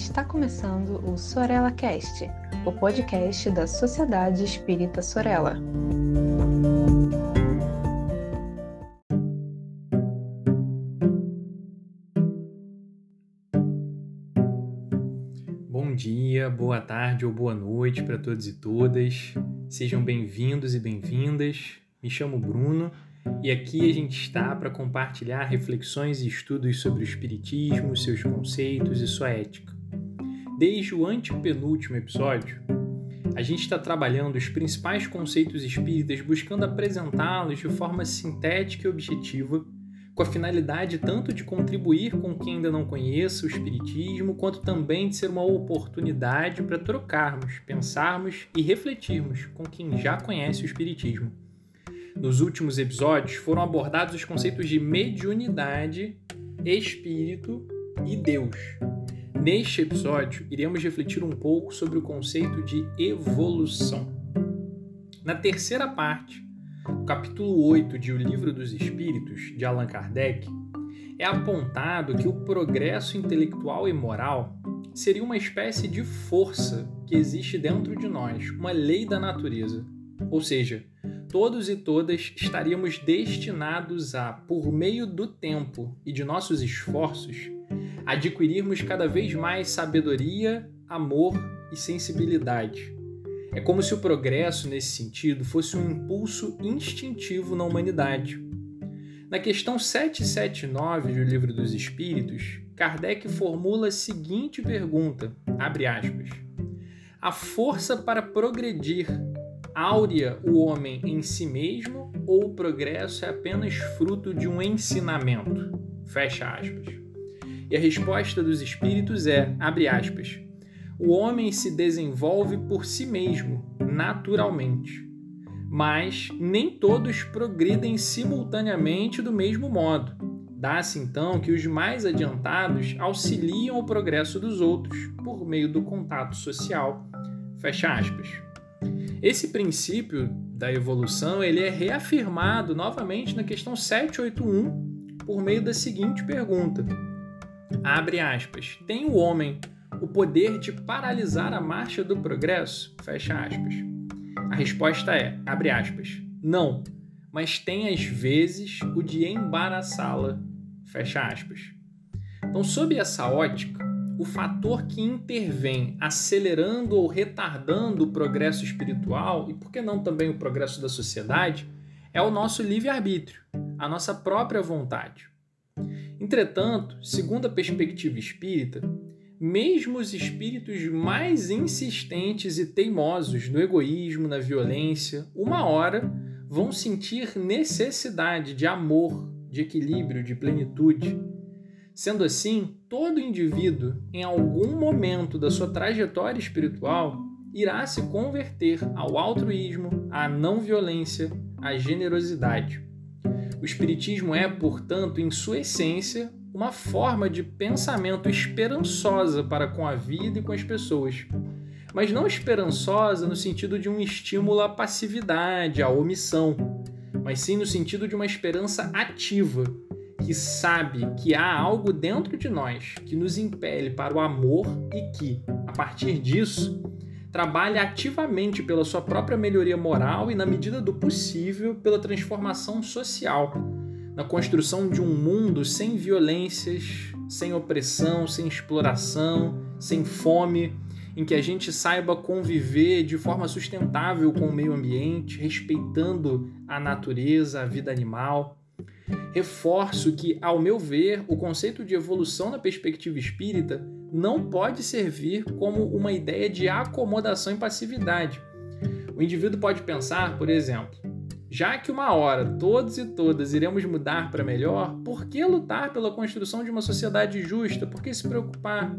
Está começando o Sorella Cast, o podcast da Sociedade Espírita Sorella. Bom dia, boa tarde ou boa noite para todos e todas. Sejam bem-vindos e bem-vindas. Me chamo Bruno e aqui a gente está para compartilhar reflexões e estudos sobre o Espiritismo, seus conceitos e sua ética. Desde o antepenúltimo episódio, a gente está trabalhando os principais conceitos espíritas, buscando apresentá-los de forma sintética e objetiva, com a finalidade tanto de contribuir com quem ainda não conheça o Espiritismo, quanto também de ser uma oportunidade para trocarmos, pensarmos e refletirmos com quem já conhece o Espiritismo. Nos últimos episódios foram abordados os conceitos de mediunidade, espírito e Deus. Neste episódio, iremos refletir um pouco sobre o conceito de evolução. Na terceira parte, capítulo 8 de O Livro dos Espíritos, de Allan Kardec, é apontado que o progresso intelectual e moral seria uma espécie de força que existe dentro de nós, uma lei da natureza. Ou seja, todos e todas estaríamos destinados a, por meio do tempo e de nossos esforços, adquirirmos cada vez mais sabedoria, amor e sensibilidade. É como se o progresso nesse sentido fosse um impulso instintivo na humanidade. Na questão 779 do Livro dos Espíritos, Kardec formula a seguinte pergunta: aspas. A força para progredir áurea o homem em si mesmo ou o progresso é apenas fruto de um ensinamento? Fecha aspas. E a resposta dos espíritos é, abre aspas, o homem se desenvolve por si mesmo, naturalmente. Mas nem todos progridem simultaneamente do mesmo modo. Dá-se então que os mais adiantados auxiliam o progresso dos outros por meio do contato social. Fecha aspas. Esse princípio da evolução ele é reafirmado novamente na questão 781 por meio da seguinte pergunta: abre aspas, tem o homem o poder de paralisar a marcha do progresso? Fecha aspas. A resposta é, abre aspas, não, mas tem às vezes o de embaraçá-la. Fecha aspas. Então, sob essa ótica, o fator que intervém acelerando ou retardando o progresso espiritual e, por que não também o progresso da sociedade, é o nosso livre-arbítrio, a nossa própria vontade. Entretanto, segundo a perspectiva espírita, mesmo os espíritos mais insistentes e teimosos no egoísmo, na violência, uma hora vão sentir necessidade de amor, de equilíbrio, de plenitude Sendo assim, todo indivíduo, em algum momento da sua trajetória espiritual, irá se converter ao altruísmo, à não violência, à generosidade. O Espiritismo é, portanto, em sua essência, uma forma de pensamento esperançosa para com a vida e com as pessoas. Mas não esperançosa no sentido de um estímulo à passividade, à omissão, mas sim no sentido de uma esperança ativa, que sabe que há algo dentro de nós que nos impele para o amor e que, a partir disso, trabalha ativamente pela sua própria melhoria moral e, na medida do possível, pela transformação social, na construção de um mundo sem violências, sem opressão, sem exploração, sem fome, em que a gente saiba conviver de forma sustentável com o meio ambiente, respeitando a natureza, a vida animal. Reforço que, ao meu ver, o conceito de evolução na perspectiva espírita não pode servir como uma ideia de acomodação e passividade. O indivíduo pode pensar, por exemplo, já que uma hora todos e todas iremos mudar para melhor, por que lutar pela construção de uma sociedade justa? Por que se preocupar?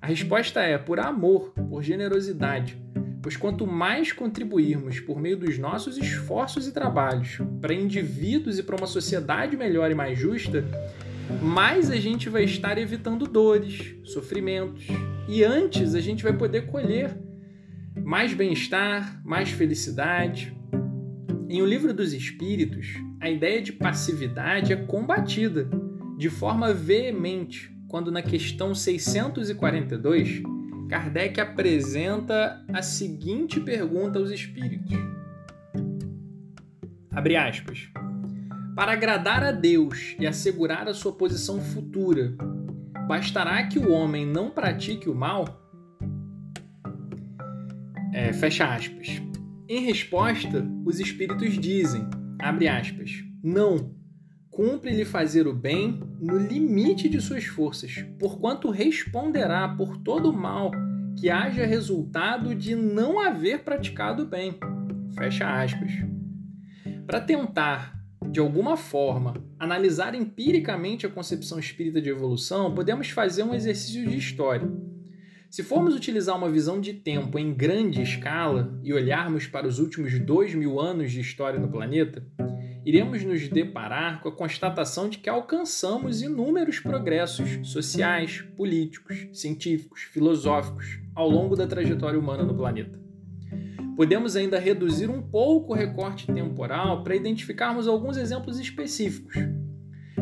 A resposta é por amor, por generosidade pois quanto mais contribuirmos por meio dos nossos esforços e trabalhos para indivíduos e para uma sociedade melhor e mais justa, mais a gente vai estar evitando dores, sofrimentos, e antes a gente vai poder colher mais bem-estar, mais felicidade. Em O Livro dos Espíritos, a ideia de passividade é combatida de forma veemente quando na questão 642, Kardec apresenta a seguinte pergunta aos espíritos. Abre aspas. Para agradar a Deus e assegurar a sua posição futura, bastará que o homem não pratique o mal? É, fecha aspas. Em resposta, os espíritos dizem, abre aspas, não, cumpre-lhe fazer o bem no limite de suas forças, porquanto responderá por todo o mal que haja resultado de não haver praticado o bem. Fecha aspas. Para tentar, de alguma forma, analisar empiricamente a concepção espírita de evolução, podemos fazer um exercício de história. Se formos utilizar uma visão de tempo em grande escala e olharmos para os últimos dois mil anos de história no planeta, iremos nos deparar com a constatação de que alcançamos inúmeros progressos sociais, políticos, científicos, filosóficos ao longo da trajetória humana no planeta. Podemos ainda reduzir um pouco o recorte temporal para identificarmos alguns exemplos específicos.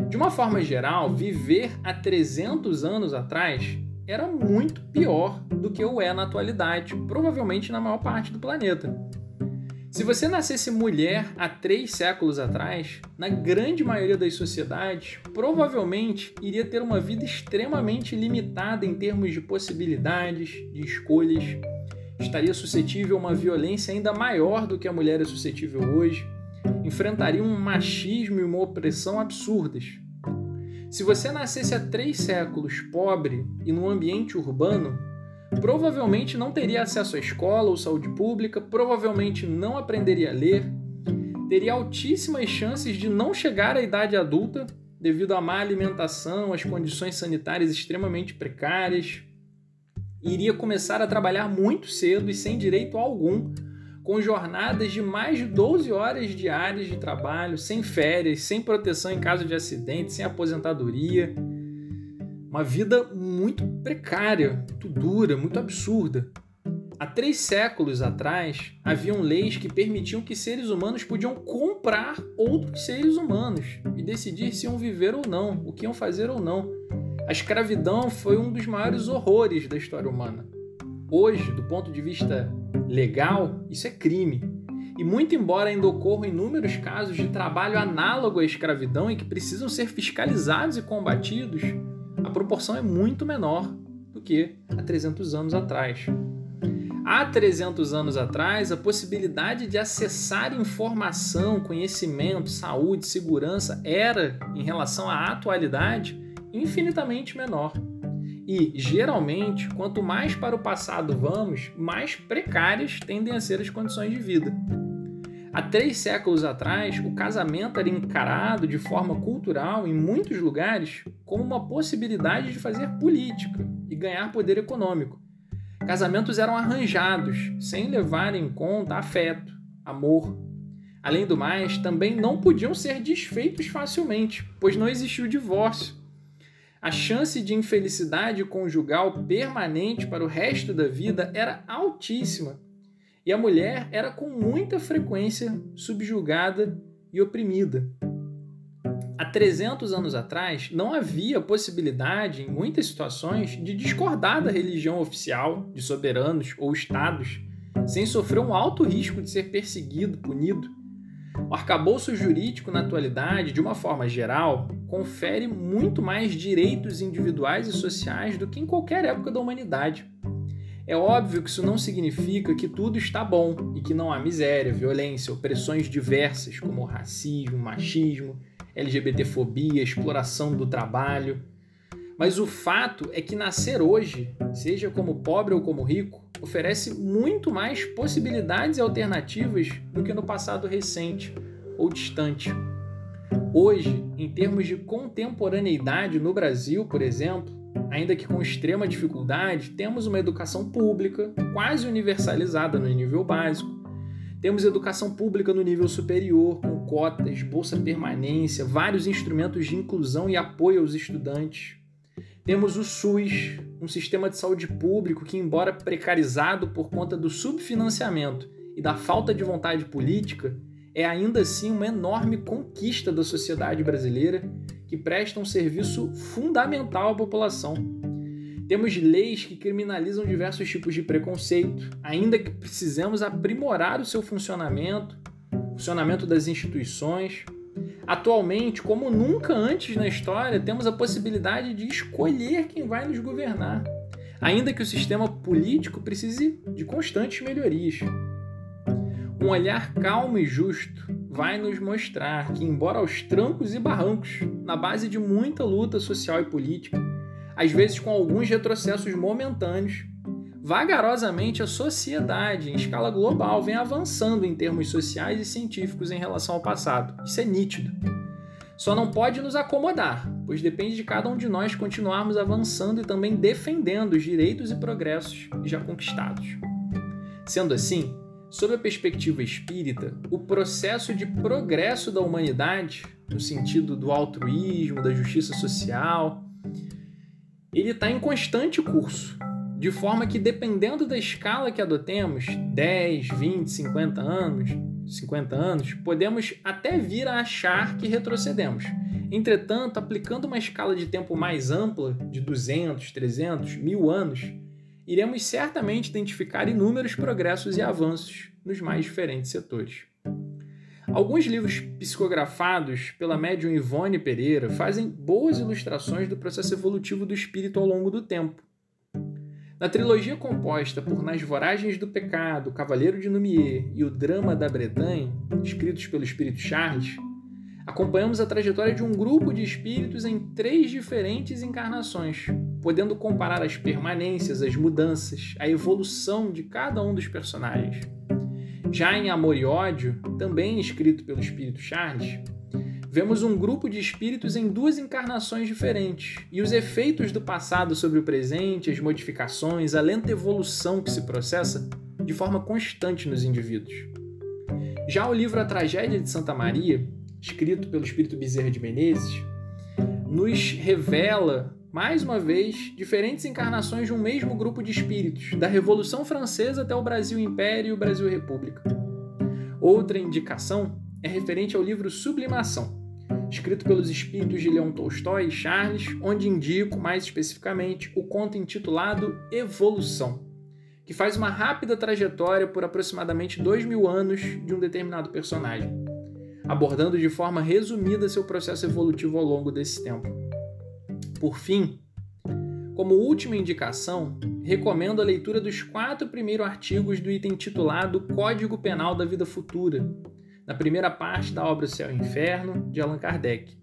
De uma forma geral, viver há 300 anos atrás era muito pior do que o é na atualidade, provavelmente na maior parte do planeta. Se você nascesse mulher há três séculos atrás, na grande maioria das sociedades, provavelmente iria ter uma vida extremamente limitada em termos de possibilidades, de escolhas, estaria suscetível a uma violência ainda maior do que a mulher é suscetível hoje, enfrentaria um machismo e uma opressão absurdas. Se você nascesse há três séculos pobre e num ambiente urbano, provavelmente não teria acesso à escola ou saúde pública, provavelmente não aprenderia a ler, teria altíssimas chances de não chegar à idade adulta devido à má alimentação, às condições sanitárias extremamente precárias. Iria começar a trabalhar muito cedo e sem direito algum, com jornadas de mais de 12 horas diárias de trabalho, sem férias, sem proteção em caso de acidente, sem aposentadoria uma vida muito precária, muito dura, muito absurda. Há três séculos atrás, haviam leis que permitiam que seres humanos podiam comprar outros seres humanos e decidir se iam viver ou não, o que iam fazer ou não. A escravidão foi um dos maiores horrores da história humana. Hoje, do ponto de vista legal, isso é crime. E muito embora ainda ocorram inúmeros casos de trabalho análogo à escravidão e que precisam ser fiscalizados e combatidos, a proporção é muito menor do que há 300 anos atrás. Há 300 anos atrás, a possibilidade de acessar informação, conhecimento, saúde, segurança era, em relação à atualidade, infinitamente menor. E, geralmente, quanto mais para o passado vamos, mais precárias tendem a ser as condições de vida. Há três séculos atrás, o casamento era encarado de forma cultural em muitos lugares como uma possibilidade de fazer política e ganhar poder econômico. Casamentos eram arranjados, sem levar em conta afeto, amor. Além do mais, também não podiam ser desfeitos facilmente, pois não existia o divórcio. A chance de infelicidade conjugal permanente para o resto da vida era altíssima e a mulher era com muita frequência subjugada e oprimida. Há 300 anos atrás, não havia possibilidade, em muitas situações, de discordar da religião oficial de soberanos ou estados, sem sofrer um alto risco de ser perseguido, punido. O arcabouço jurídico na atualidade, de uma forma geral, confere muito mais direitos individuais e sociais do que em qualquer época da humanidade. É óbvio que isso não significa que tudo está bom e que não há miséria, violência, opressões diversas como racismo, machismo, LGBTfobia, exploração do trabalho. Mas o fato é que nascer hoje, seja como pobre ou como rico, oferece muito mais possibilidades e alternativas do que no passado recente ou distante. Hoje, em termos de contemporaneidade no Brasil, por exemplo, ainda que com extrema dificuldade, temos uma educação pública quase universalizada no nível básico. Temos educação pública no nível superior, com cotas, bolsa permanência, vários instrumentos de inclusão e apoio aos estudantes. Temos o SUS, um sistema de saúde público que, embora precarizado por conta do subfinanciamento e da falta de vontade política, é ainda assim uma enorme conquista da sociedade brasileira que presta um serviço fundamental à população. Temos leis que criminalizam diversos tipos de preconceito, ainda que precisemos aprimorar o seu funcionamento, funcionamento das instituições. Atualmente, como nunca antes na história, temos a possibilidade de escolher quem vai nos governar, ainda que o sistema político precise de constantes melhorias. Um olhar calmo e justo vai nos mostrar que, embora aos trancos e barrancos, na base de muita luta social e política, às vezes com alguns retrocessos momentâneos, vagarosamente a sociedade, em escala global, vem avançando em termos sociais e científicos em relação ao passado. Isso é nítido. Só não pode nos acomodar, pois depende de cada um de nós continuarmos avançando e também defendendo os direitos e progressos já conquistados. Sendo assim, Sob a perspectiva espírita, o processo de progresso da humanidade, no sentido do altruísmo, da justiça social, ele está em constante curso, de forma que dependendo da escala que adotemos, 10, 20, 50 anos, 50 anos, podemos até vir a achar que retrocedemos. Entretanto, aplicando uma escala de tempo mais ampla, de 200, 300, mil anos, iremos certamente identificar inúmeros progressos e avanços nos mais diferentes setores. Alguns livros psicografados pela médium Ivone Pereira fazem boas ilustrações do processo evolutivo do espírito ao longo do tempo. Na trilogia composta por Nas Voragens do Pecado, Cavaleiro de Numier e O Drama da Bretanha, escritos pelo espírito Charles, acompanhamos a trajetória de um grupo de espíritos em três diferentes encarnações, podendo comparar as permanências, as mudanças, a evolução de cada um dos personagens. Já em Amor e Ódio, também escrito pelo espírito Charles, vemos um grupo de espíritos em duas encarnações diferentes e os efeitos do passado sobre o presente, as modificações, a lenta evolução que se processa de forma constante nos indivíduos. Já o livro A Tragédia de Santa Maria escrito pelo espírito Bezerra de Menezes, nos revela, mais uma vez, diferentes encarnações de um mesmo grupo de espíritos, da Revolução Francesa até o Brasil Império e o Brasil República. Outra indicação é referente ao livro Sublimação, escrito pelos espíritos de Leon Tolstói e Charles, onde indico mais especificamente o conto intitulado Evolução, que faz uma rápida trajetória por aproximadamente dois mil anos de um determinado personagem abordando de forma resumida seu processo evolutivo ao longo desse tempo. Por fim, como última indicação, recomendo a leitura dos quatro primeiros artigos do item titulado Código Penal da Vida Futura, na primeira parte da obra Céu e Inferno, de Allan Kardec,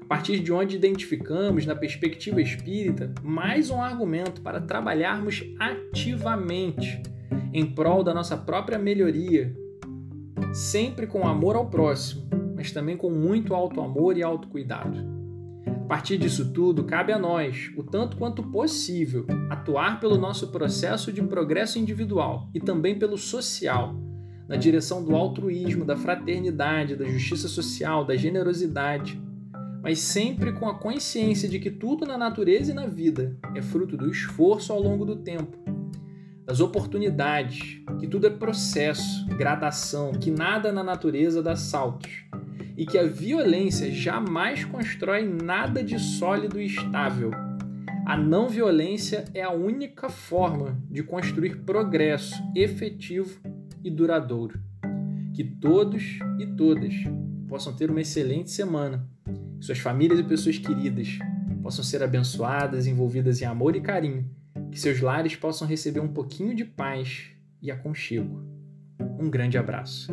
a partir de onde identificamos, na perspectiva espírita, mais um argumento para trabalharmos ativamente em prol da nossa própria melhoria sempre com amor ao próximo, mas também com muito alto amor e autocuidado. A partir disso tudo, cabe a nós, o tanto quanto possível, atuar pelo nosso processo de progresso individual e também pelo social, na direção do altruísmo, da fraternidade, da justiça social, da generosidade, mas sempre com a consciência de que tudo na natureza e na vida é fruto do esforço ao longo do tempo das oportunidades, que tudo é processo, gradação, que nada na natureza dá saltos e que a violência jamais constrói nada de sólido e estável. A não violência é a única forma de construir progresso efetivo e duradouro. Que todos e todas possam ter uma excelente semana, suas famílias e pessoas queridas possam ser abençoadas, envolvidas em amor e carinho que seus lares possam receber um pouquinho de paz e aconchego. Um grande abraço.